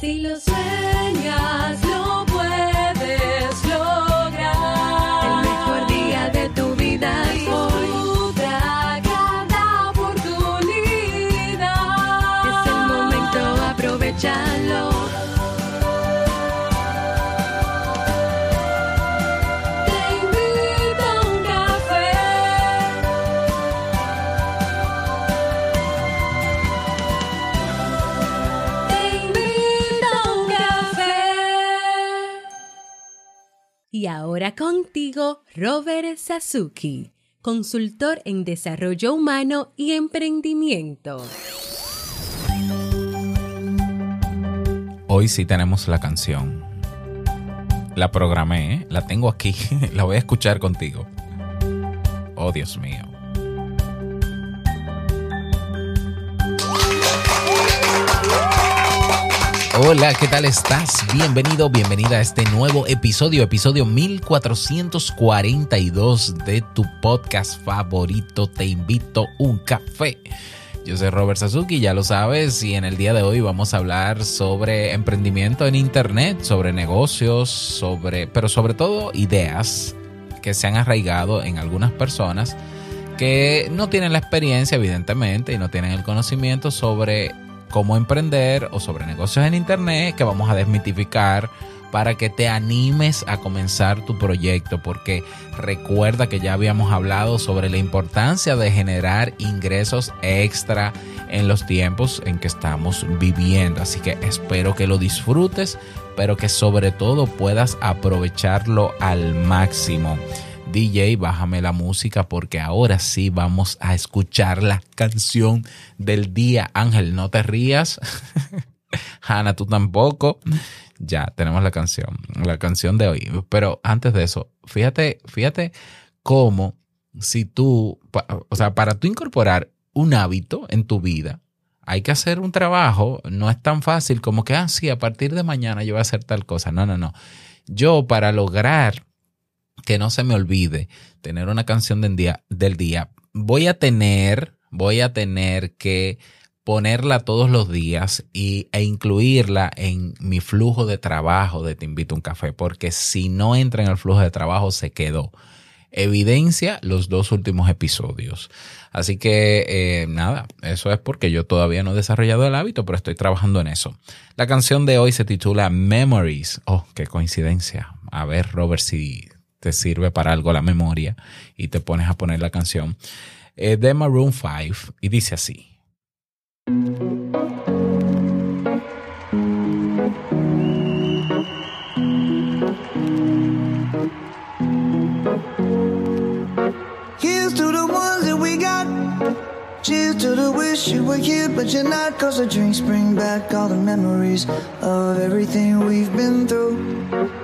Si lo sueñas, ahora contigo, Robert Sasuki, consultor en desarrollo humano y emprendimiento. Hoy sí tenemos la canción. La programé, ¿eh? la tengo aquí, la voy a escuchar contigo. Oh, Dios mío. Hola, ¿qué tal estás? Bienvenido, bienvenida a este nuevo episodio, episodio 1442 de tu podcast favorito. Te invito un café. Yo soy Robert Sasuki, ya lo sabes, y en el día de hoy vamos a hablar sobre emprendimiento en internet, sobre negocios, sobre, pero sobre todo ideas que se han arraigado en algunas personas que no tienen la experiencia, evidentemente, y no tienen el conocimiento sobre cómo emprender o sobre negocios en internet que vamos a desmitificar para que te animes a comenzar tu proyecto, porque recuerda que ya habíamos hablado sobre la importancia de generar ingresos extra en los tiempos en que estamos viviendo. Así que espero que lo disfrutes, pero que sobre todo puedas aprovecharlo al máximo. DJ, bájame la música porque ahora sí vamos a escuchar la canción del día. Ángel, no te rías. Hanna, tú tampoco. Ya, tenemos la canción, la canción de hoy. Pero antes de eso, fíjate, fíjate cómo si tú, o sea, para tú incorporar un hábito en tu vida, hay que hacer un trabajo. No es tan fácil como que, ah, sí, a partir de mañana yo voy a hacer tal cosa. No, no, no. Yo para lograr que no se me olvide tener una canción del día, del día, voy a tener, voy a tener que ponerla todos los días y, e incluirla en mi flujo de trabajo de Te invito a un café, porque si no entra en el flujo de trabajo se quedó. Evidencia los dos últimos episodios. Así que eh, nada, eso es porque yo todavía no he desarrollado el hábito, pero estoy trabajando en eso. La canción de hoy se titula Memories. Oh, qué coincidencia. A ver, Robert, si te sirve para algo la memoria y te pones a poner la canción. Eh, de Maroon 5 y dice así. To the to the the.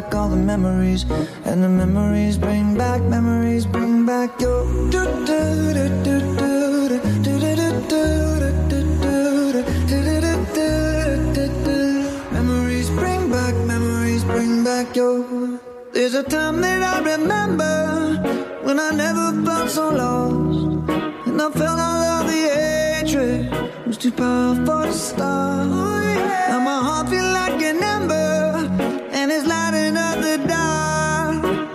back all the memories. And the memories bring back, memories bring back your. Memories bring back, memories bring back your. There's a time that I remember when I never felt so lost. And I felt all of the hatred was too powerful to stop. Now my heart feel like an ember, and it's lighting.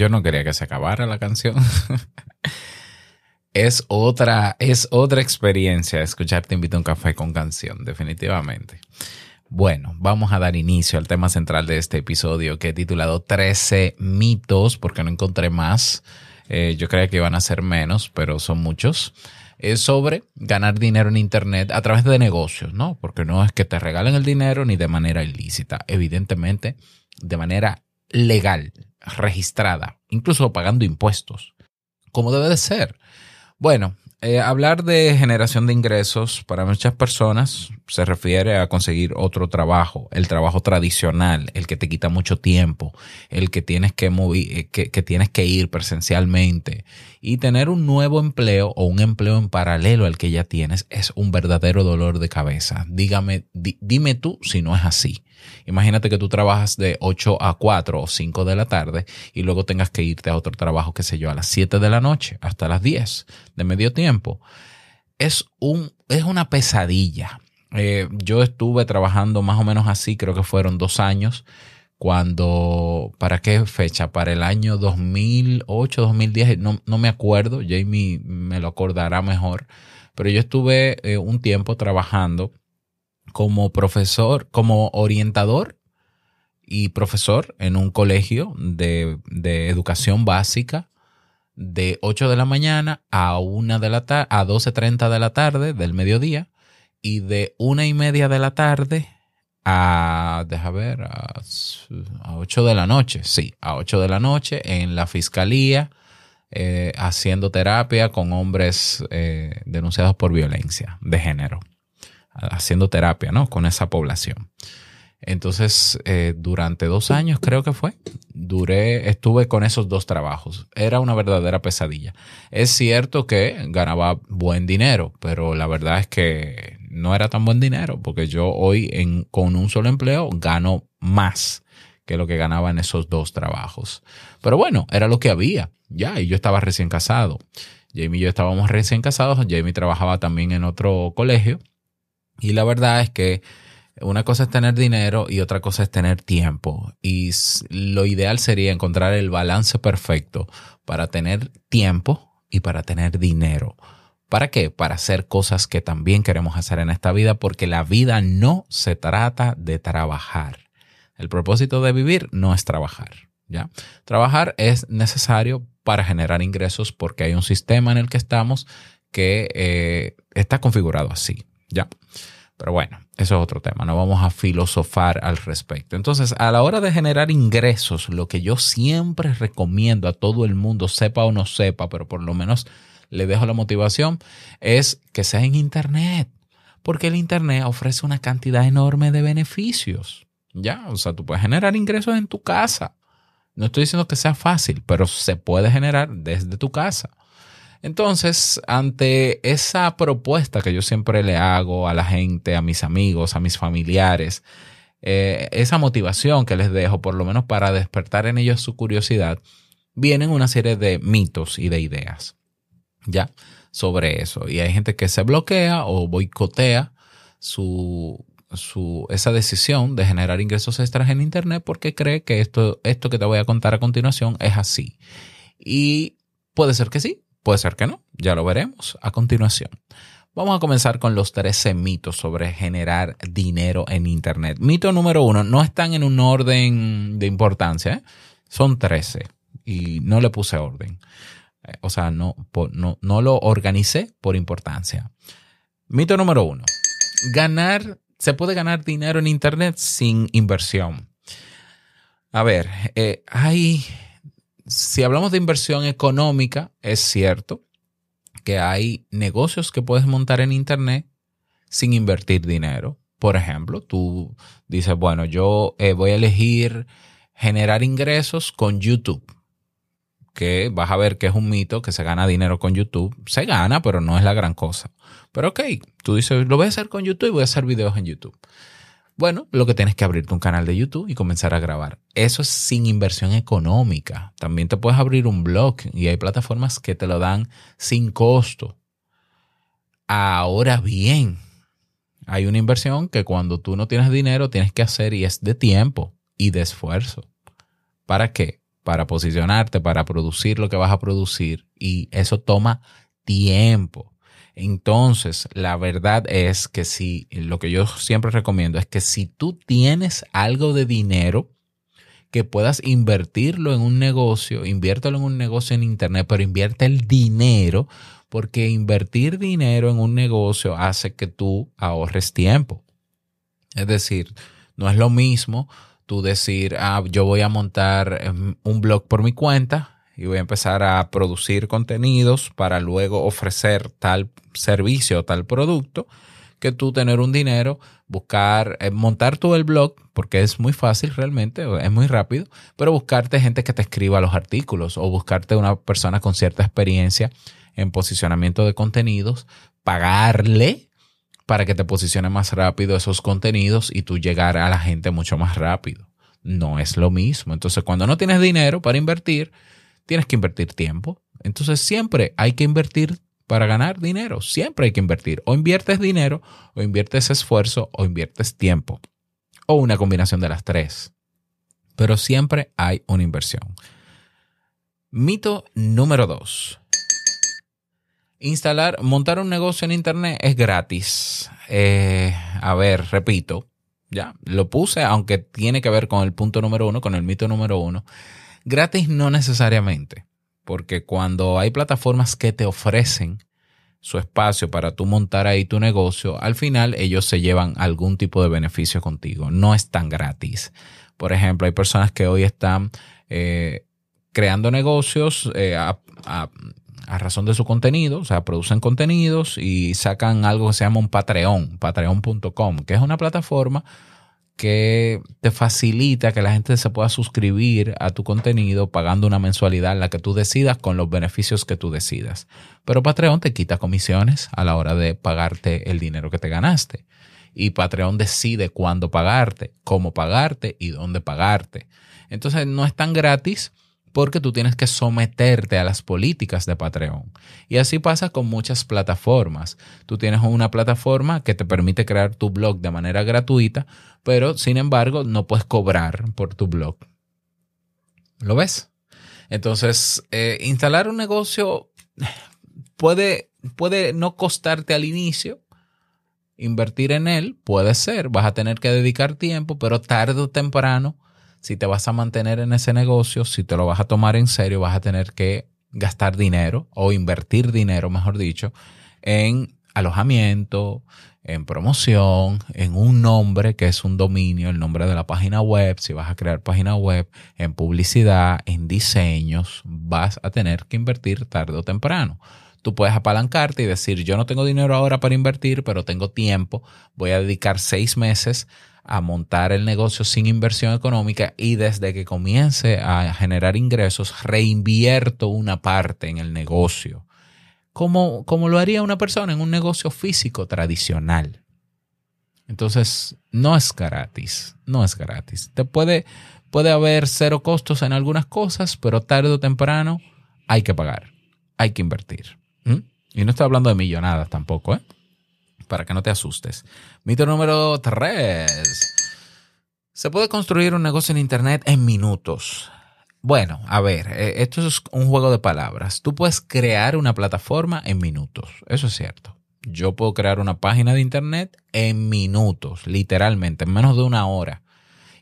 Yo no quería que se acabara la canción. es otra, es otra experiencia escuchar Te invito a un café con canción, definitivamente. Bueno, vamos a dar inicio al tema central de este episodio que he titulado 13 mitos, porque no encontré más. Eh, yo creía que iban a ser menos, pero son muchos. Es sobre ganar dinero en Internet a través de negocios, ¿no? Porque no es que te regalen el dinero ni de manera ilícita. Evidentemente, de manera legal, registrada, incluso pagando impuestos, como debe de ser. Bueno, eh, hablar de generación de ingresos para muchas personas se refiere a conseguir otro trabajo, el trabajo tradicional, el que te quita mucho tiempo, el que tienes que, eh, que, que tienes que ir presencialmente y tener un nuevo empleo o un empleo en paralelo al que ya tienes es un verdadero dolor de cabeza. Dígame, di- dime tú si no es así. Imagínate que tú trabajas de 8 a 4 o 5 de la tarde y luego tengas que irte a otro trabajo, qué sé yo, a las 7 de la noche hasta las 10 de medio tiempo. Es, un, es una pesadilla. Eh, yo estuve trabajando más o menos así, creo que fueron dos años, cuando, ¿para qué fecha? Para el año 2008, 2010, no, no me acuerdo, Jamie me lo acordará mejor, pero yo estuve eh, un tiempo trabajando como profesor, como orientador y profesor en un colegio de, de educación básica de 8 de la mañana a 1 de la tarde, a 12.30 de la tarde del mediodía y de una y media de la tarde a, deja ver, a, a 8 de la noche, sí, a 8 de la noche en la fiscalía eh, haciendo terapia con hombres eh, denunciados por violencia de género haciendo terapia, ¿no? Con esa población. Entonces, eh, durante dos años creo que fue, duré, estuve con esos dos trabajos. Era una verdadera pesadilla. Es cierto que ganaba buen dinero, pero la verdad es que no era tan buen dinero, porque yo hoy con un solo empleo gano más que lo que ganaba en esos dos trabajos. Pero bueno, era lo que había, ya, y yo estaba recién casado. Jamie y yo estábamos recién casados, Jamie trabajaba también en otro colegio y la verdad es que una cosa es tener dinero y otra cosa es tener tiempo. Y lo ideal sería encontrar el balance perfecto para tener tiempo y para tener dinero. ¿Para qué? Para hacer cosas que también queremos hacer en esta vida porque la vida no se trata de trabajar. El propósito de vivir no es trabajar. ¿ya? Trabajar es necesario para generar ingresos porque hay un sistema en el que estamos que eh, está configurado así. ¿ya? Pero bueno, eso es otro tema, no vamos a filosofar al respecto. Entonces, a la hora de generar ingresos, lo que yo siempre recomiendo a todo el mundo, sepa o no sepa, pero por lo menos le dejo la motivación, es que sea en Internet, porque el Internet ofrece una cantidad enorme de beneficios. Ya, o sea, tú puedes generar ingresos en tu casa. No estoy diciendo que sea fácil, pero se puede generar desde tu casa. Entonces, ante esa propuesta que yo siempre le hago a la gente, a mis amigos, a mis familiares, eh, esa motivación que les dejo, por lo menos para despertar en ellos su curiosidad, vienen una serie de mitos y de ideas, ¿ya? Sobre eso. Y hay gente que se bloquea o boicotea su, su, esa decisión de generar ingresos extras en Internet porque cree que esto, esto que te voy a contar a continuación es así. Y puede ser que sí, Puede ser que no, ya lo veremos a continuación. Vamos a comenzar con los 13 mitos sobre generar dinero en Internet. Mito número uno, no están en un orden de importancia, ¿eh? son 13 y no le puse orden. Eh, o sea, no, no, no lo organicé por importancia. Mito número uno, ganar, se puede ganar dinero en Internet sin inversión. A ver, eh, hay, si hablamos de inversión económica, es cierto que hay negocios que puedes montar en Internet sin invertir dinero. Por ejemplo, tú dices, bueno, yo eh, voy a elegir generar ingresos con YouTube que vas a ver que es un mito, que se gana dinero con YouTube. Se gana, pero no es la gran cosa. Pero ok, tú dices, lo voy a hacer con YouTube y voy a hacer videos en YouTube. Bueno, lo que tienes que abrirte un canal de YouTube y comenzar a grabar. Eso es sin inversión económica. También te puedes abrir un blog y hay plataformas que te lo dan sin costo. Ahora bien, hay una inversión que cuando tú no tienes dinero tienes que hacer y es de tiempo y de esfuerzo. ¿Para qué? Para posicionarte, para producir lo que vas a producir y eso toma tiempo. Entonces, la verdad es que si, lo que yo siempre recomiendo es que si tú tienes algo de dinero, que puedas invertirlo en un negocio, inviértelo en un negocio en Internet, pero invierte el dinero, porque invertir dinero en un negocio hace que tú ahorres tiempo. Es decir, no es lo mismo tú decir, ah, yo voy a montar em, un blog por mi cuenta y voy a empezar a producir contenidos para luego ofrecer tal servicio o tal producto, que tú tener un dinero, buscar, eh, montar tú el blog, porque es muy fácil realmente, es muy rápido, pero buscarte gente que te escriba los artículos o buscarte una persona con cierta experiencia en posicionamiento de contenidos, pagarle para que te posicione más rápido esos contenidos y tú llegar a la gente mucho más rápido. No es lo mismo. Entonces, cuando no tienes dinero para invertir, tienes que invertir tiempo. Entonces, siempre hay que invertir para ganar dinero. Siempre hay que invertir. O inviertes dinero, o inviertes esfuerzo, o inviertes tiempo. O una combinación de las tres. Pero siempre hay una inversión. Mito número dos. Instalar, montar un negocio en Internet es gratis. Eh, a ver, repito, ya, lo puse, aunque tiene que ver con el punto número uno, con el mito número uno. Gratis no necesariamente, porque cuando hay plataformas que te ofrecen su espacio para tú montar ahí tu negocio, al final ellos se llevan algún tipo de beneficio contigo. No es tan gratis. Por ejemplo, hay personas que hoy están eh, creando negocios eh, a, a razón de su contenido, o sea, producen contenidos y sacan algo que se llama un Patreon, patreon.com, que es una plataforma que te facilita que la gente se pueda suscribir a tu contenido pagando una mensualidad en la que tú decidas con los beneficios que tú decidas. Pero Patreon te quita comisiones a la hora de pagarte el dinero que te ganaste. Y Patreon decide cuándo pagarte, cómo pagarte y dónde pagarte. Entonces no es tan gratis porque tú tienes que someterte a las políticas de Patreon. Y así pasa con muchas plataformas. Tú tienes una plataforma que te permite crear tu blog de manera gratuita, pero sin embargo no puedes cobrar por tu blog. ¿Lo ves? Entonces, eh, instalar un negocio puede, puede no costarte al inicio. Invertir en él puede ser, vas a tener que dedicar tiempo, pero tarde o temprano si te vas a mantener en ese negocio, si te lo vas a tomar en serio, vas a tener que gastar dinero o invertir dinero, mejor dicho, en alojamiento, en promoción, en un nombre que es un dominio, el nombre de la página web, si vas a crear página web, en publicidad, en diseños, vas a tener que invertir tarde o temprano. Tú puedes apalancarte y decir, yo no tengo dinero ahora para invertir, pero tengo tiempo, voy a dedicar seis meses a montar el negocio sin inversión económica y desde que comience a generar ingresos, reinvierto una parte en el negocio, como, como lo haría una persona en un negocio físico tradicional. Entonces, no es gratis, no es gratis. Te puede, puede haber cero costos en algunas cosas, pero tarde o temprano hay que pagar, hay que invertir. Y no estoy hablando de millonadas tampoco, ¿eh? Para que no te asustes. Mito número 3. Se puede construir un negocio en Internet en minutos. Bueno, a ver, eh, esto es un juego de palabras. Tú puedes crear una plataforma en minutos, eso es cierto. Yo puedo crear una página de internet en minutos, literalmente, en menos de una hora.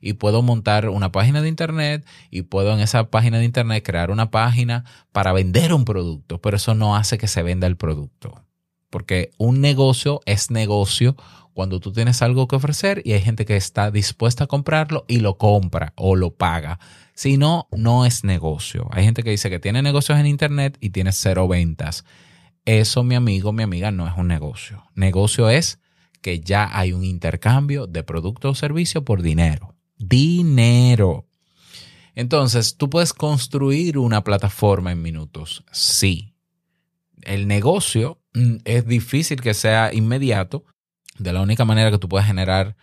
Y puedo montar una página de internet y puedo en esa página de internet crear una página para vender un producto, pero eso no hace que se venda el producto. Porque un negocio es negocio cuando tú tienes algo que ofrecer y hay gente que está dispuesta a comprarlo y lo compra o lo paga. Si no, no es negocio. Hay gente que dice que tiene negocios en Internet y tiene cero ventas. Eso, mi amigo, mi amiga, no es un negocio. Negocio es que ya hay un intercambio de producto o servicio por dinero. Dinero. Entonces, ¿tú puedes construir una plataforma en minutos? Sí. El negocio es difícil que sea inmediato. De la única manera que tú puedes generar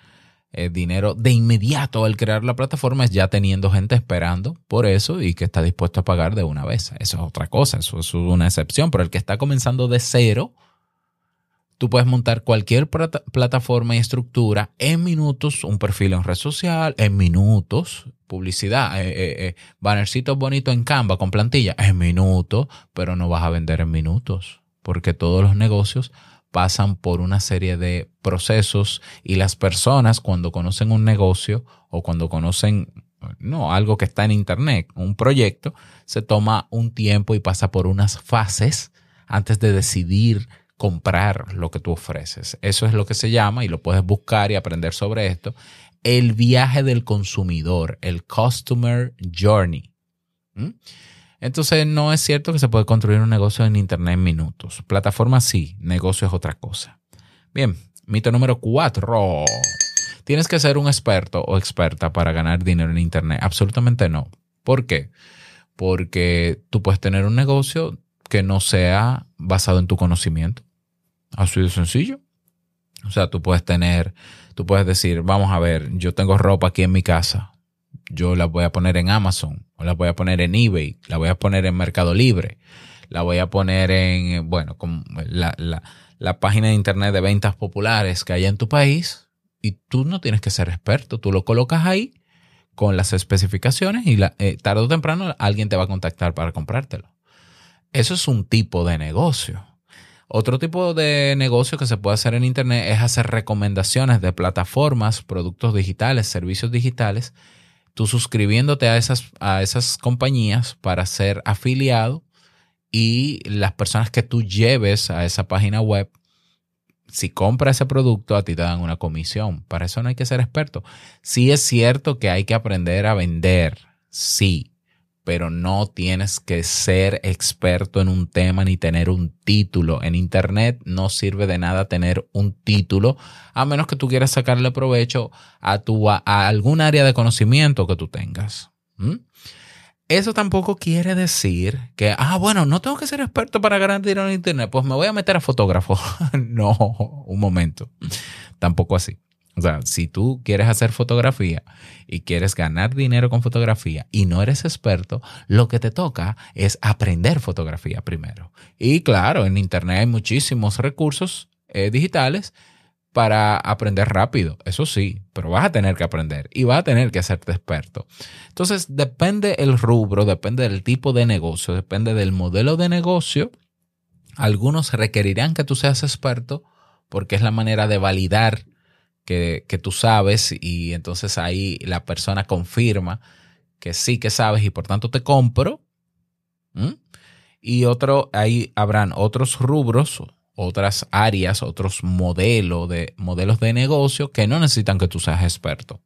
eh, dinero de inmediato al crear la plataforma es ya teniendo gente esperando por eso y que está dispuesto a pagar de una vez. Eso es otra cosa, eso, es una excepción, pero el que está comenzando de cero, tú puedes montar cualquier plataforma y estructura en minutos, un perfil en red social, en minutos, publicidad, eh, eh, bannercitos bonitos en Canva con plantilla, en minutos, pero no vas a vender en minutos, porque todos los negocios pasan por una serie de procesos y las personas cuando conocen un negocio o cuando conocen no, algo que está en internet, un proyecto, se toma un tiempo y pasa por unas fases antes de decidir comprar lo que tú ofreces. Eso es lo que se llama, y lo puedes buscar y aprender sobre esto, el viaje del consumidor, el Customer Journey. ¿Mm? Entonces no es cierto que se puede construir un negocio en Internet en minutos. Plataforma sí, negocio es otra cosa. Bien, mito número cuatro. ¿Tienes que ser un experto o experta para ganar dinero en Internet? Absolutamente no. ¿Por qué? Porque tú puedes tener un negocio que no sea basado en tu conocimiento. Así de sencillo. O sea, tú puedes tener, tú puedes decir, vamos a ver, yo tengo ropa aquí en mi casa yo la voy a poner en Amazon, o la voy a poner en eBay, la voy a poner en Mercado Libre, la voy a poner en, bueno, con la, la, página de internet de ventas populares que hay en tu país, y tú no tienes que ser experto, tú lo colocas ahí con las especificaciones y la, eh, tarde o temprano alguien te va a contactar para comprártelo. Eso es un tipo de negocio. Otro tipo de negocio que se puede hacer en Internet es hacer recomendaciones de plataformas, productos digitales, servicios digitales tú suscribiéndote a esas, a esas compañías para ser afiliado y las personas que tú lleves a esa página web, si compra ese producto, a ti te dan una comisión. Para eso no hay que ser experto. Sí es cierto que hay que aprender a vender, sí, pero no tienes que ser experto en un tema ni tener un título. En Internet no sirve de nada tener un título, a menos que tú quieras sacarle provecho a, tu, a, algún área de conocimiento que tú tengas. Eso tampoco quiere decir que, ah, bueno, no tengo que ser experto para ganar dinero en Internet, pues me voy a meter a fotógrafo. no, un momento. Tampoco así. O sea, si tú quieres hacer fotografía y quieres ganar dinero con fotografía y no eres experto, lo que te toca es aprender fotografía primero. Y claro, en Internet hay muchísimos recursos eh, digitales para aprender rápido, eso sí, pero vas a tener que aprender y vas a tener que hacerte experto. Entonces, depende el rubro, depende del tipo de negocio, depende del modelo de negocio. Algunos requerirán que tú seas experto porque es la manera de validar que, tú sabes y entonces ahí la persona confirma que sí que sabes y por tanto te compro. Y otro, ahí habrán otros rubros, otras áreas, otros modelos de, modelos de negocio que no necesitan que tú seas experto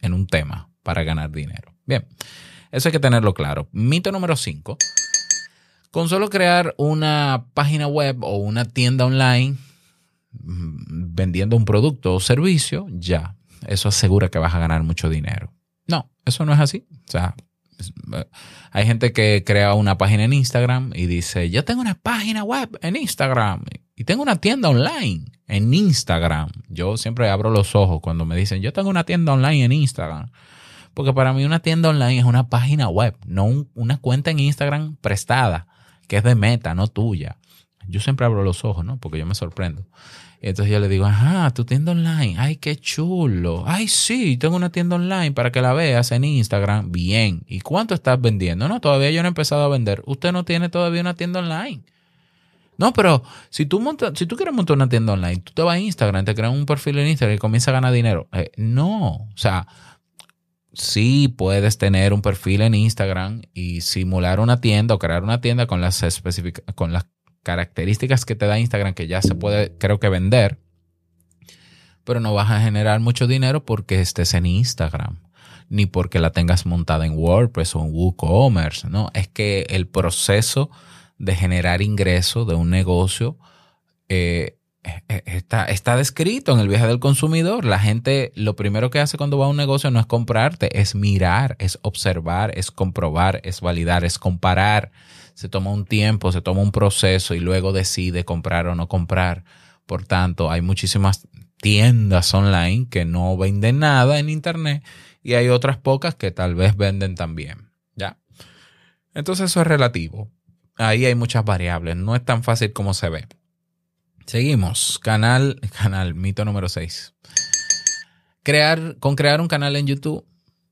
en un tema para ganar dinero. Bien, eso hay que tenerlo claro. Mito número 5. Con solo crear una página web o una tienda online vendiendo un producto o servicio, ya, eso asegura que vas a ganar mucho dinero. No, eso no es así. O sea, eh, hay gente que crea una página en Instagram y dice, yo tengo una página web en Instagram y tengo una tienda online en Instagram. Yo siempre abro los ojos cuando me dicen, yo tengo una tienda online en Instagram. Porque para mí una tienda online es una página web, no una cuenta en Instagram prestada, que es de meta, no tuya. Yo siempre abro los ojos, ¿no? Porque yo me sorprendo. Entonces yo le digo, ajá, tu tienda online, ay, qué chulo. Ay, sí, tengo una tienda online para que la veas en Instagram. Bien. ¿Y cuánto estás vendiendo? No, todavía yo no he empezado a vender. Usted no tiene todavía una tienda online. No, pero si tú, montas, si tú quieres montar una tienda online, tú te vas a Instagram, te creas un perfil en Instagram y comienzas a ganar dinero. Eh, no, o sea, sí puedes tener un perfil en Instagram y simular una tienda o crear una tienda con las, con las características que te da Instagram que ya se puede, creo que vender, pero no vas a generar mucho dinero porque estés en Instagram ni porque la tengas montada en WordPress o en WooCommerce, ¿no? Es que el proceso de generar ingresos de un negocio eh, eh, está, está descrito en el viaje del consumidor. La gente lo primero que hace cuando va a un negocio no es comprarte, es mirar, es observar, es comprobar, es validar, es comparar. Se toma un tiempo, se toma un proceso y luego decide comprar o no comprar. Por tanto, hay muchísimas tiendas online que no venden nada en Internet y hay otras pocas que tal vez venden también. ¿Ya? Entonces eso es relativo. Ahí hay muchas variables. No es tan fácil como se ve. Seguimos. Canal, canal, mito número 6. Crear, con crear un canal en YouTube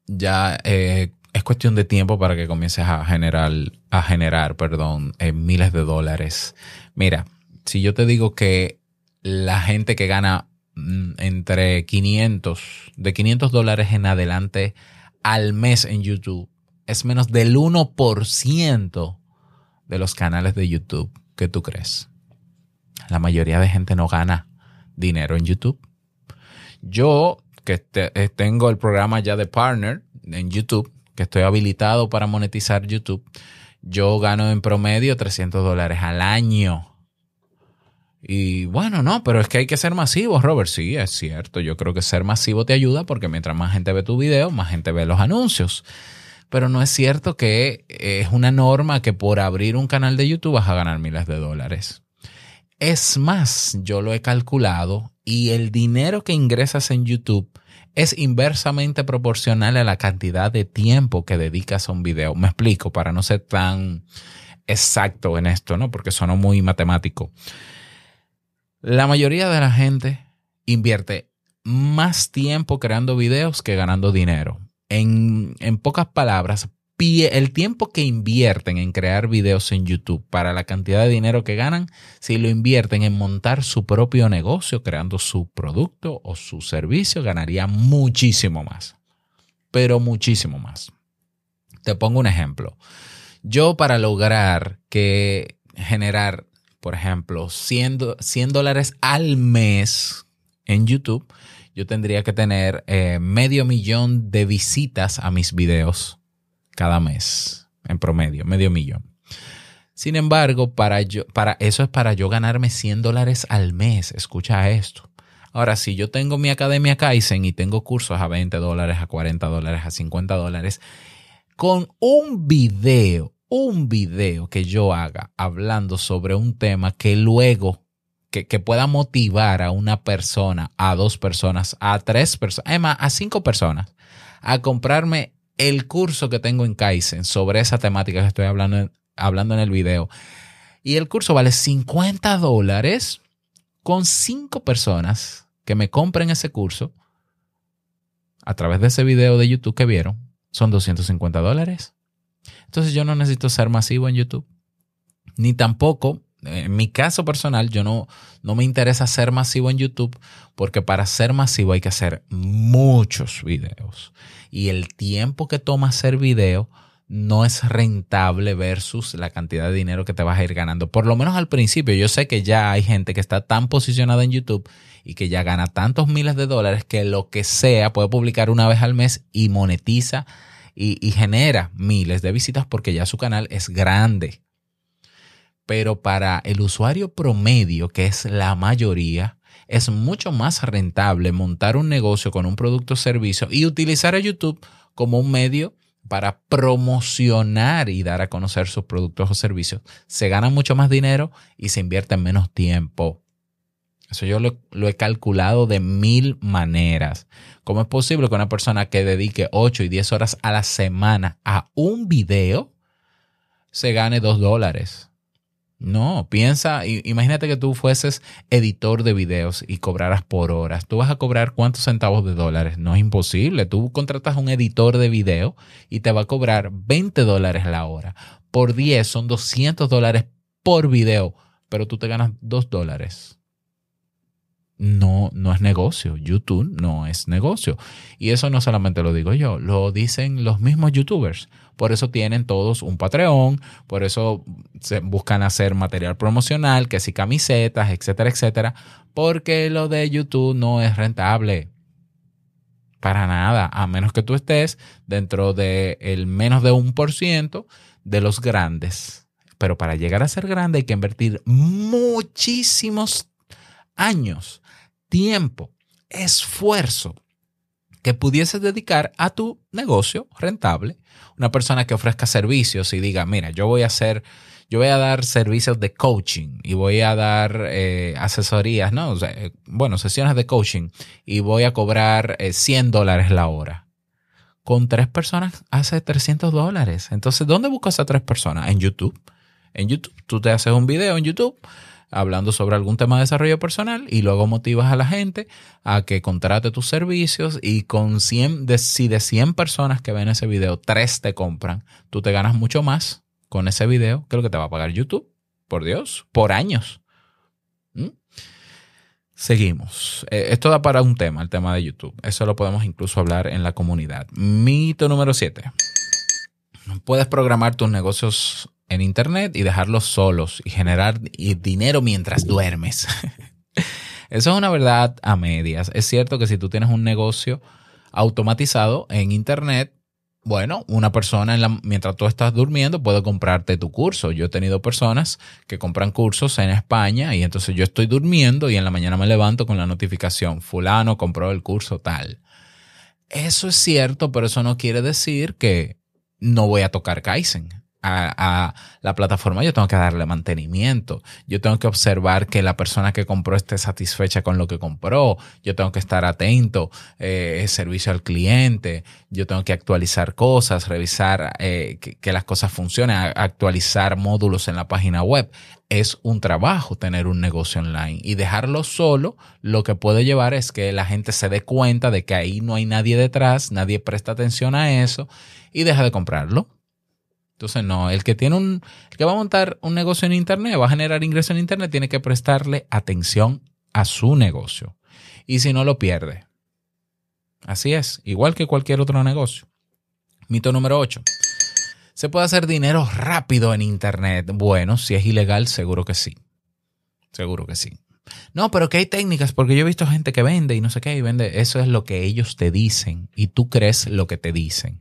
ya eh, es cuestión de tiempo para que comiences a generar, a generar, perdón, eh, miles de dólares. Mira, si yo te digo que la gente que gana mm, entre 500, de 500 dólares en adelante al mes en YouTube, es menos del 1% de los canales de YouTube que tú crees. La mayoría de gente no gana dinero en YouTube. Yo, que eh, tengo el programa ya de partner en YouTube, que estoy habilitado para monetizar YouTube, yo gano en promedio 300 dólares al año. Y bueno, no, pero es que hay que ser masivo, Robert. Sí, es cierto. Yo creo que ser masivo te ayuda porque mientras más gente ve tu video, más gente ve los anuncios. Pero no es cierto que es una norma que por abrir un canal de YouTube vas a ganar miles de dólares. Es más, yo lo he calculado y el dinero que ingresas en YouTube es inversamente proporcional a la cantidad de tiempo que dedicas a un video. Me explico para no ser tan exacto en esto, ¿no? Porque sonó muy matemático. La mayoría de la gente invierte más tiempo creando videos que ganando dinero. En, en pocas palabras, el tiempo que invierten en crear videos en YouTube para la cantidad de dinero que ganan, si lo invierten en montar su propio negocio, creando su producto o su servicio, ganaría muchísimo más. Pero muchísimo más. Te pongo un ejemplo. Yo para lograr que generar, por ejemplo, 100, dólares al mes en YouTube, yo tendría que tener eh, medio millón de visitas a mis videos cada mes, en promedio, medio millón. Sin embargo, para, yo, para eso es para yo ganarme 100 dólares al mes. Escucha esto. Ahora, si yo tengo mi academia Kaizen y tengo cursos a 20 dólares, a 40 dólares, a 50 dólares, con un video, un video que yo haga hablando sobre un tema que luego, que, que pueda motivar a una persona, a dos personas, a tres personas, además a cinco personas, a comprarme el curso que tengo en Kaizen sobre esa temática que estoy hablando hablando en el video. Y el curso vale 50 dólares con cinco personas que me compren ese curso a través de ese video de YouTube que vieron. Son 250 dólares. Entonces yo no necesito ser masivo en YouTube. Ni tampoco en mi caso personal, yo no, no me interesa ser masivo en YouTube porque para ser masivo hay que hacer muchos videos. Y el tiempo que toma hacer video no es rentable versus la cantidad de dinero que te vas a ir ganando. Por lo menos al principio, yo sé que ya hay gente que está tan posicionada en YouTube y que ya gana tantos miles de dólares que lo que sea puede publicar una vez al mes y monetiza y, y genera miles de visitas porque ya su canal es grande pero para el usuario promedio, que es la mayoría, es mucho más rentable montar un negocio con un producto o servicio y utilizar a YouTube como un medio para promocionar y dar a conocer sus productos o servicios. Se gana mucho más dinero y se invierte en menos tiempo. Eso yo lo, lo, he calculado de mil maneras. ¿Cómo es posible que una persona que dedique 8 y 10 horas a la semana a un video se gane 2 dólares? No, piensa, imagínate que tú fueses editor de videos y cobraras por horas. ¿Tú vas a cobrar cuántos centavos de dólares? No es imposible. Tú contratas a un editor de video y te va a cobrar 20 dólares la hora. Por 10 son 200 dólares por video. pero tú te ganas dos dólares. No, no es negocio. YouTube no es negocio. Y eso no solamente lo digo yo, lo dicen los mismos youtubers. Por eso tienen todos un Patreon, por eso buscan hacer material promocional, que si camisetas, etcétera, etcétera, porque lo de YouTube no es rentable. Para nada, a menos que tú estés dentro el menos de un por ciento de los grandes. Pero para llegar a ser grande hay que invertir muchísimos años, tiempo, esfuerzo que pudieses dedicar a tu negocio rentable. Una persona que ofrezca servicios y diga, mira, yo voy a hacer yo voy a dar servicios de coaching y voy a dar eh, asesorías, ¿no? Eh, bueno, sesiones de coaching y voy a cobrar 100 eh, dólares la hora. Con tres personas hace 300 dólares. Entonces, ¿dónde buscas a tres personas? En YouTube. En YouTube. Tú te haces un video en YouTube hablando sobre algún tema de desarrollo personal y luego motivas a la gente a que contrate tus servicios y con 100, de, si de 100 personas que ven ese video, tres te compran, tú te ganas mucho más con ese video que lo que te va a pagar YouTube. Por Dios, por años. ¿Mm? Seguimos. Eh, esto da para un tema, el tema de YouTube. Eso lo podemos incluso hablar en la comunidad. Mito número 7. Puedes programar tus negocios en Internet y dejarlos solos y generar dinero mientras duermes. Eso es una verdad a medias. Es cierto que si tú tienes un negocio automatizado en Internet, bueno, una persona en la, mientras tú estás durmiendo puede comprarte tu curso. Yo he tenido personas que compran cursos en España y entonces yo estoy durmiendo y en la mañana me levanto con la notificación, fulano compró el curso tal. Eso es cierto, pero eso no quiere decir que no voy a tocar Kaizen a, la plataforma, yo tengo que darle mantenimiento. Yo tengo que observar que la persona que compró esté satisfecha con lo que compró. Yo tengo que estar atento, eh, servicio al cliente. Yo tengo que actualizar cosas, revisar eh, que, las cosas funcionen, actualizar módulos en la página web. Es un trabajo tener un negocio online y dejarlo solo lo que puede llevar es que la gente se dé cuenta de que ahí no hay nadie detrás, nadie presta atención a eso y deja de comprarlo entonces, no, el que tiene un, que va a montar un negocio en Internet, va a generar ingresos en Internet, tiene que prestarle atención a su negocio. Y si no, lo pierde. Así es, igual que cualquier otro negocio. Mito número 8. ¿Se puede hacer dinero rápido en Internet? Bueno, si es ilegal, seguro que sí. Seguro que sí. No, pero que hay técnicas, porque yo he visto gente que vende y no sé qué, y vende. Eso es lo que ellos te dicen y tú crees lo que te dicen.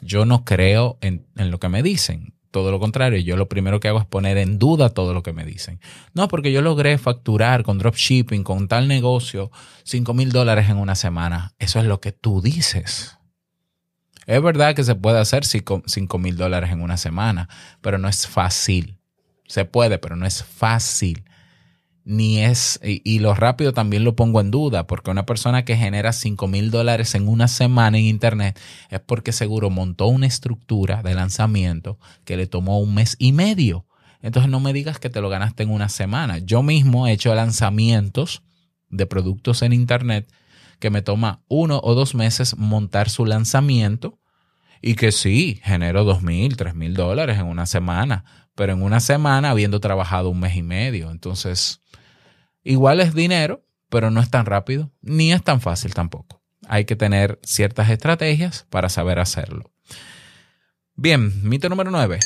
Yo no creo en, lo que me dicen. Todo lo contrario, yo lo primero que hago es poner en duda todo lo que me dicen. No, porque yo logré facturar con dropshipping, con tal negocio, 5 mil dólares en una semana. Eso es lo que tú dices. Es verdad que se puede hacer 5 mil dólares en una semana, pero no es fácil. Se puede, pero no es fácil ni es, y, lo rápido también lo pongo en duda, porque una persona que genera 5 mil dólares en una semana en Internet es porque seguro montó una estructura de lanzamiento que le tomó un mes y medio. Entonces no me digas que te lo ganaste en una semana. Yo mismo he hecho lanzamientos de productos en Internet que me toma uno o dos meses montar su lanzamiento y que sí, genero dos mil, tres mil dólares en una semana, pero en una semana habiendo trabajado un mes y medio. Entonces, Igual es dinero, pero no es tan rápido, ni es tan fácil tampoco. Hay que tener ciertas estrategias para saber hacerlo. Bien, mito número 9.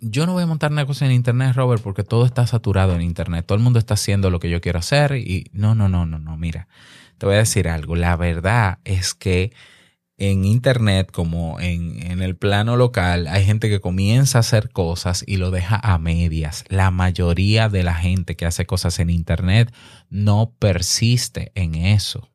Yo no voy a montar negocios en Internet, Robert, porque todo está saturado en Internet. Todo el mundo está haciendo lo que yo quiero hacer y no, no, no, no, no. Mira, te voy a decir algo. La verdad es que en Internet como en, el plano local hay gente que comienza a hacer cosas y lo deja a medias. La mayoría de la gente que hace cosas en Internet no persiste en eso.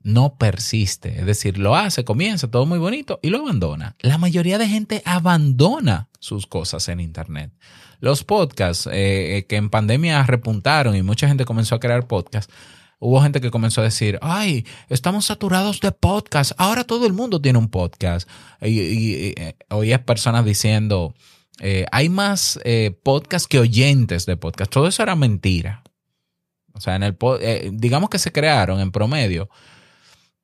No persiste. Es decir, lo hace, comienza todo muy bonito y lo abandona. La mayoría de gente abandona sus cosas en Internet. Los podcasts eh, eh, que en pandemia repuntaron y mucha gente comenzó a crear podcasts hubo gente que comenzó a decir, ay, estamos saturados de podcast, ahora todo el mundo tiene un podcast. Y, y, eh, personas diciendo, eh, hay más eh, podcasts que oyentes de podcast. Todo eso era mentira. O sea, en el digamos que se crearon en promedio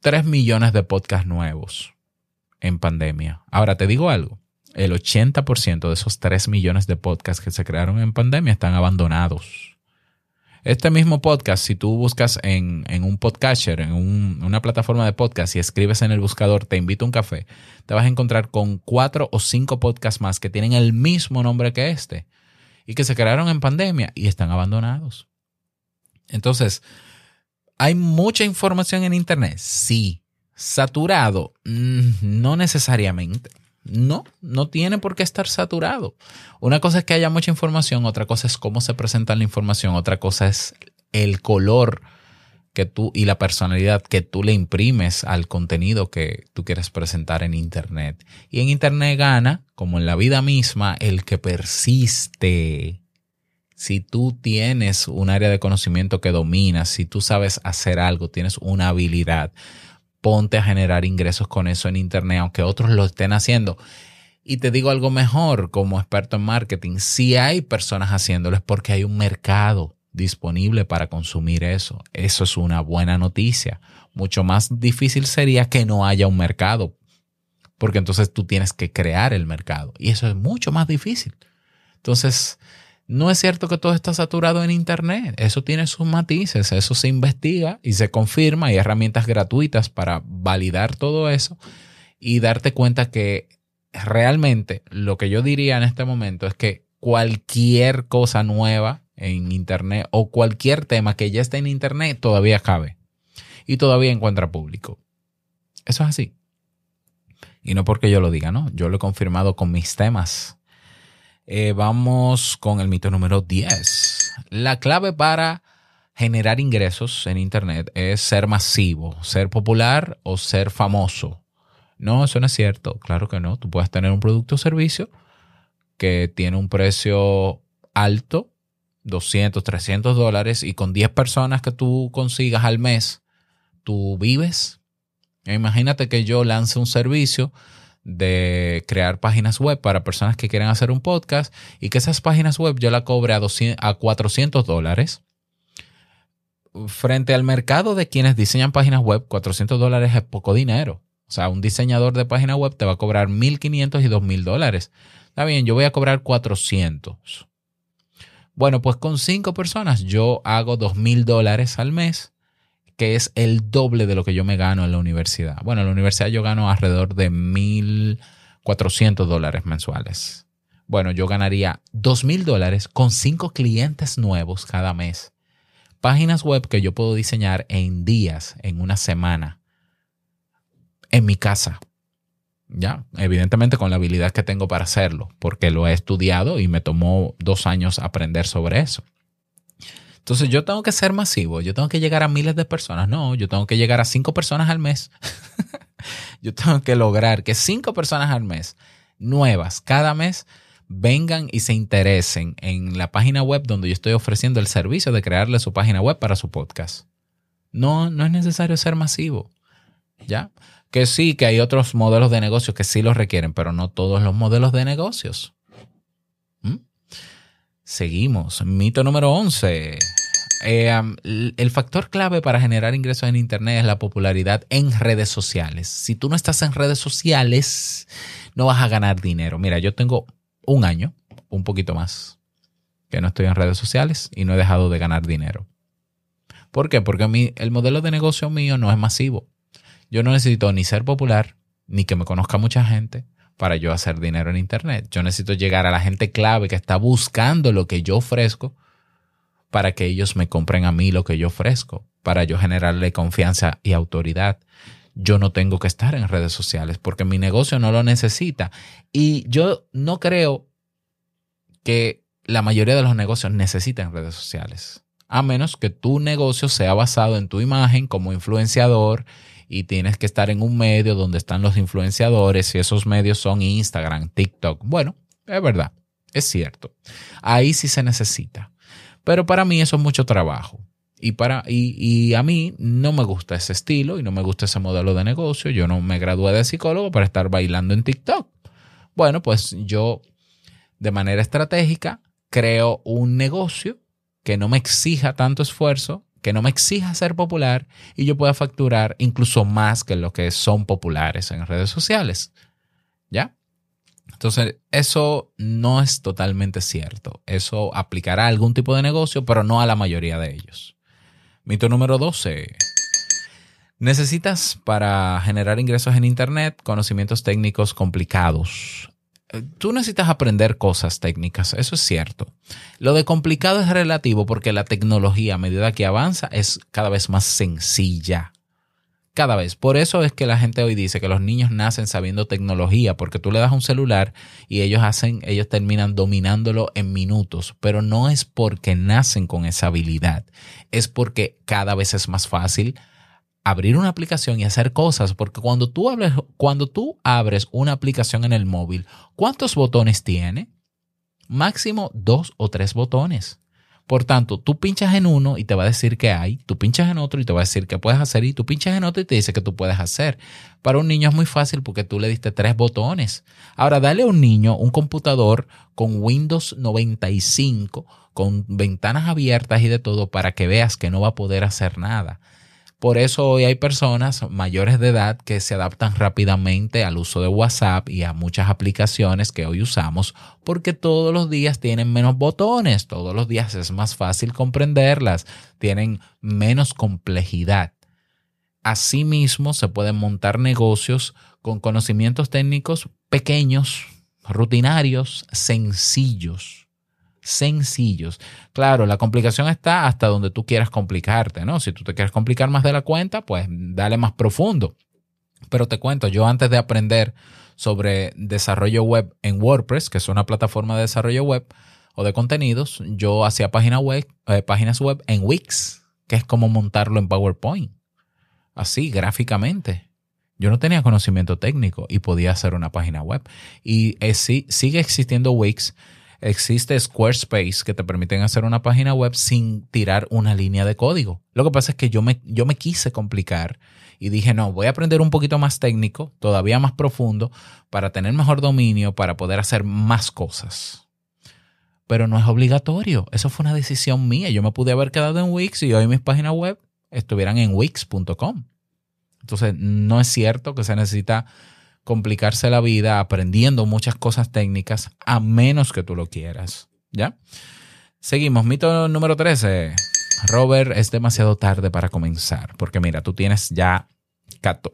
3 millones de podcasts nuevos en pandemia. Ahora te digo algo. el 80% de esos 3 millones de podcasts que se crearon en pandemia están abandonados. Este mismo podcast, si tú buscas en, un podcatcher, en una plataforma de podcast y escribes en el buscador Te invito a un café, te vas a encontrar con cuatro o cinco podcasts más que tienen el mismo nombre que este y que se crearon en pandemia y están abandonados. Entonces, ¿hay mucha información en Internet? Sí. ¿Saturado? Mm, no necesariamente. No, no tiene por qué estar saturado. Una cosa es que haya mucha información, otra cosa es cómo se presenta la información, otra cosa es el color que tú y la personalidad que tú le imprimes al contenido que tú quieres presentar en Internet. Y en Internet gana, como en la vida misma, el que persiste. Si tú tienes un área de conocimiento que dominas, si tú sabes hacer algo, tienes una habilidad, ponte a generar ingresos con eso en Internet, aunque otros lo estén haciendo. Y te digo algo mejor, como experto en marketing, si hay personas haciéndolo es porque hay un mercado disponible para consumir eso. Eso es una buena noticia. Mucho más difícil sería que no haya un mercado, porque entonces tú tienes que crear el mercado y eso es mucho más difícil. Entonces, no es cierto que todo está saturado en Internet. Eso tiene sus matices, eso se investiga y se confirma. Hay herramientas gratuitas para validar todo eso y darte cuenta que realmente lo que yo diría en este momento es que cualquier cosa nueva en Internet o cualquier tema que ya esté en Internet todavía cabe y todavía encuentra público. Eso es así. Y no porque yo lo diga, ¿no? Yo lo he confirmado con mis temas eh, vamos con el mito número 10. La clave para generar ingresos en Internet es ser masivo, ser popular o ser famoso. No, eso no es cierto. Claro que no. Tú puedes tener un producto o servicio que tiene un precio alto, 200, 300 dólares, y con 10 personas que tú consigas al mes, tú vives. Imagínate que yo lance un servicio de crear páginas web para personas que quieren hacer un podcast y que esas páginas web yo la cobre a, 200, a 400 dólares. Frente al mercado de quienes diseñan páginas web, 400 dólares es poco dinero. O sea, un diseñador de página web te va a cobrar 1.500 y 2.000 dólares. Está bien, yo voy a cobrar 400. Bueno, pues con cinco personas yo hago 2.000 dólares al mes que es el doble de lo que yo me gano en la universidad. Bueno, en la universidad yo gano alrededor de 1.400 dólares mensuales. Bueno, yo ganaría 2.000 dólares con cinco clientes nuevos cada mes. Páginas web que yo puedo diseñar en días, en una semana, en mi casa. Ya, evidentemente con la habilidad que tengo para hacerlo, porque lo he estudiado y me tomó dos años aprender sobre eso. Entonces yo tengo que ser masivo, yo tengo que llegar a miles de personas. No, yo tengo que llegar a cinco personas al mes. yo tengo que lograr que cinco personas al mes, nuevas, cada mes, vengan y se interesen en la página web donde yo estoy ofreciendo el servicio de crearle su página web para su podcast. No, no es necesario ser masivo. ¿Ya? Que sí, que hay otros modelos de negocios que sí lo requieren, pero no todos los modelos de negocios. ¿Mm? Seguimos. Mito número 11. Eh, el factor clave para generar ingresos en Internet es la popularidad en redes sociales. Si tú no estás en redes sociales, no vas a ganar dinero. Mira, yo tengo un año, un poquito más, que no estoy en redes sociales y no he dejado de ganar dinero. ¿Por qué? Porque el modelo de negocio mío no es masivo. Yo no necesito ni ser popular, ni que me conozca mucha gente para yo hacer dinero en Internet. Yo necesito llegar a la gente clave que está buscando lo que yo ofrezco para que ellos me compren a mí lo que yo ofrezco, para yo generarle confianza y autoridad. Yo no tengo que estar en redes sociales porque mi negocio no lo necesita. Y yo no creo que la mayoría de los negocios necesiten redes sociales, a menos que tu negocio sea basado en tu imagen como influenciador y tienes que estar en un medio donde están los influenciadores y esos medios son Instagram, TikTok. Bueno, es verdad, es cierto. Ahí sí se necesita. Pero para mí eso es mucho trabajo. Y, para, y, a mí no me gusta ese estilo y no me gusta ese modelo de negocio. Yo no me gradué de psicólogo para estar bailando en TikTok. Bueno, pues yo de manera estratégica creo un negocio que no me exija tanto esfuerzo, que no me exija ser popular y yo pueda facturar incluso más que lo que son populares en redes sociales. ¿Ya? Entonces, eso no es totalmente cierto. Eso aplicará a algún tipo de negocio, pero no a la mayoría de ellos. Mito número 12. Necesitas para generar ingresos en Internet conocimientos técnicos complicados. Eh, Tú necesitas aprender cosas técnicas, eso es cierto. Lo de complicado es relativo porque la tecnología a medida que avanza es cada vez más sencilla. Cada vez. Por eso es que la gente hoy dice que los niños nacen sabiendo tecnología, porque tú le das un celular y ellos hacen, ellos terminan dominándolo en minutos. Pero no es porque nacen con esa habilidad, es porque cada vez es más fácil abrir una aplicación y hacer cosas, porque cuando tú, abres, cuando tú abres una aplicación en el móvil, ¿cuántos botones tiene? Máximo dos o tres botones. Por tanto, tú pinchas en uno y te va a decir que hay, tú pinchas en otro y te va a decir que puedes hacer, y tú pinchas en otro y te dice que tú puedes hacer. Para un niño es muy fácil porque tú le diste tres botones. Ahora, dale a un niño un computador con Windows 95, con ventanas abiertas y de todo, para que veas que no va a poder hacer nada. Por eso hoy hay personas mayores de edad que se adaptan rápidamente al uso de WhatsApp y a muchas aplicaciones que hoy usamos porque todos los días tienen menos botones, todos los días es más fácil comprenderlas, tienen menos complejidad. Asimismo, se pueden montar negocios con conocimientos técnicos pequeños, rutinarios, sencillos sencillos. Claro, la complicación está hasta donde tú quieras complicarte, ¿no? Si tú te quieres complicar más de la cuenta, pues dale más profundo. Pero te cuento, yo antes de aprender sobre desarrollo web en WordPress, que es una plataforma de desarrollo web o de contenidos, yo hacía página web, eh, páginas web en Wix, que es como montarlo en PowerPoint. Así, gráficamente. Yo no tenía conocimiento técnico y podía hacer una página web. Y eh, sí, sigue existiendo Wix existe Squarespace que te permiten hacer una página web sin tirar una línea de código. Lo que pasa es que yo me, yo me quise complicar y dije, no, voy a aprender un poquito más técnico, todavía más profundo, para tener mejor dominio, para poder hacer más cosas. Pero no es obligatorio. Eso fue una decisión mía. Yo me pude haber quedado en Wix y hoy mis páginas web estuvieran en wix.com. Entonces, no es cierto que se necesita complicarse la vida aprendiendo muchas cosas técnicas a menos que tú lo quieras. ¿Ya? Seguimos. Mito número 13. Robert, es demasiado tarde para comenzar. Porque mira, tú tienes ya,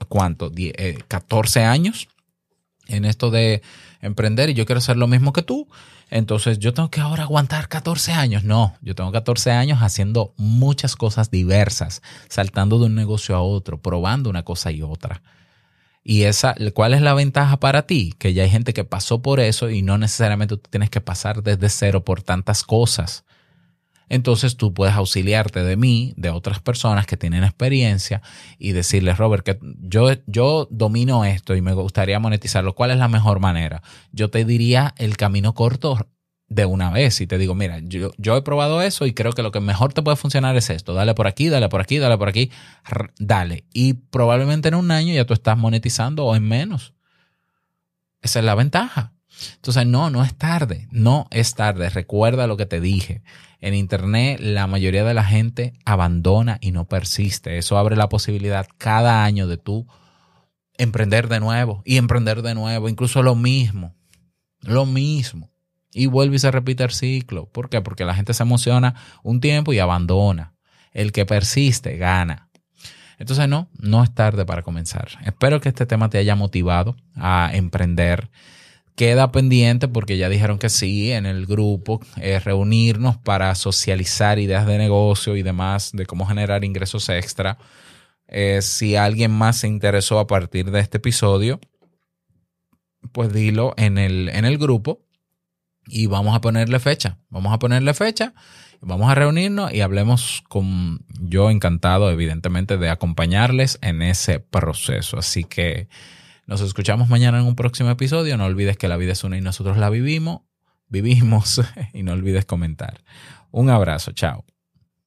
¿cuánto? 14 eh, años en esto de emprender y yo quiero hacer lo mismo que tú. Entonces yo tengo que ahora aguantar 14 años. No, yo tengo 14 años haciendo muchas cosas diversas, saltando de un negocio a otro, probando una cosa y otra. Y esa, ¿cuál es la ventaja para ti? Que ya hay gente que pasó por eso y no necesariamente tú tienes que pasar desde cero por tantas cosas. Entonces tú puedes auxiliarte de mí, de otras personas que tienen experiencia y decirles, Robert, que yo, yo domino esto y me gustaría monetizarlo. ¿Cuál es la mejor manera? Yo te diría el camino corto de una vez y te digo, mira, yo, yo, he probado eso y creo que lo que mejor te puede funcionar es esto. Dale por aquí, dale por aquí, dale por aquí, dale. Y probablemente en un año ya tú estás monetizando o en menos. Esa es la ventaja. Entonces, no, no es tarde, no es tarde. Recuerda lo que te dije. En Internet la mayoría de la gente abandona y no persiste. Eso abre la posibilidad cada año de tú emprender de nuevo y emprender de nuevo, incluso lo mismo, lo mismo. Y vuelve y se repite el ciclo. ¿Por qué? Porque la gente se emociona un tiempo y abandona. El que persiste gana. Entonces no, no es tarde para comenzar. Espero que este tema te haya motivado a emprender. Queda pendiente porque ya dijeron que sí en el grupo, eh, reunirnos para socializar ideas de negocio y demás, de cómo generar ingresos extra. Eh, si alguien más se interesó a partir de este episodio, pues dilo en el, en el grupo y vamos a ponerle fecha. Vamos a ponerle fecha, vamos a reunirnos y hablemos con yo encantado, evidentemente, de acompañarles en ese proceso. Así que nos escuchamos mañana en un próximo episodio. No olvides que la vida es una y nosotros la vivimos, vivimos y no olvides comentar. Un abrazo, chao.